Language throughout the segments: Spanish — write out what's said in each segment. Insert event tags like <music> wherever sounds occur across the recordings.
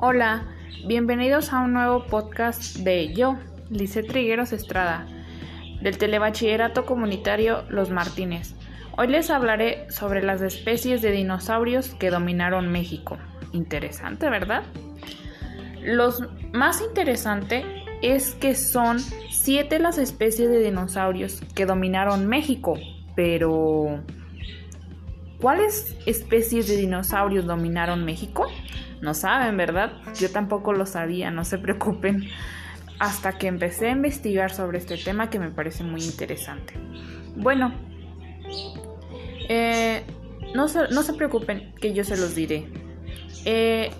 Hola, bienvenidos a un nuevo podcast de yo, Lice Trigueros Estrada, del Telebachillerato Comunitario Los Martínez. Hoy les hablaré sobre las especies de dinosaurios que dominaron México. Interesante, ¿verdad? Lo más interesante es que son siete las especies de dinosaurios que dominaron México, pero ¿cuáles especies de dinosaurios dominaron México? No saben, ¿verdad? Yo tampoco lo sabía, no se <laughs> preocupen. Hasta que empecé a investigar sobre este tema que me parece muy interesante. Bueno, eh, no, se, no, se, preocupen que yo se los diré. Eh,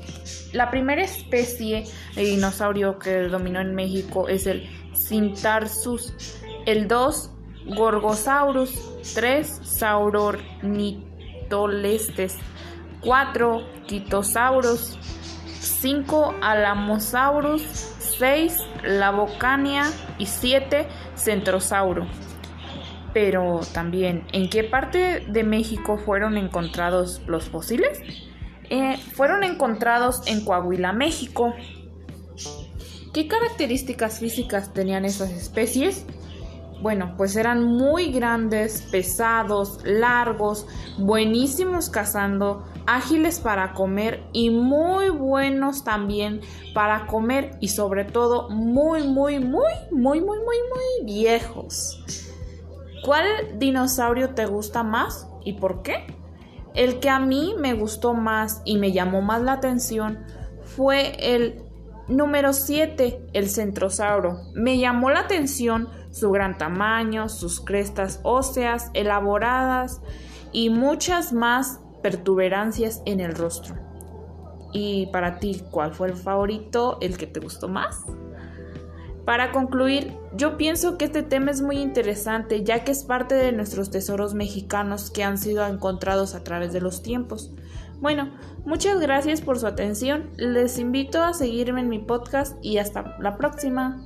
la primera especie de dinosaurio que dominó en México es el Cintarsus, el 2 Gorgosaurus, 3 Saurornitolestes, 4 Quitosaurus, 5 Alamosaurus, 6 Labocania y 7 Centrosauro. Pero también, ¿en qué parte de México fueron encontrados los fósiles? Eh, fueron encontrados en Coahuila, México. ¿Qué características físicas tenían esas especies? Bueno, pues eran muy grandes, pesados, largos, buenísimos cazando, ágiles para comer y muy buenos también para comer y sobre todo muy, muy, muy, muy, muy, muy, muy viejos. ¿Cuál dinosaurio te gusta más y por qué? El que a mí me gustó más y me llamó más la atención fue el número 7, el centrosauro. Me llamó la atención su gran tamaño, sus crestas óseas elaboradas y muchas más pertuberancias en el rostro. Y para ti, ¿cuál fue el favorito, el que te gustó más? Para concluir, yo pienso que este tema es muy interesante ya que es parte de nuestros tesoros mexicanos que han sido encontrados a través de los tiempos. Bueno, muchas gracias por su atención, les invito a seguirme en mi podcast y hasta la próxima.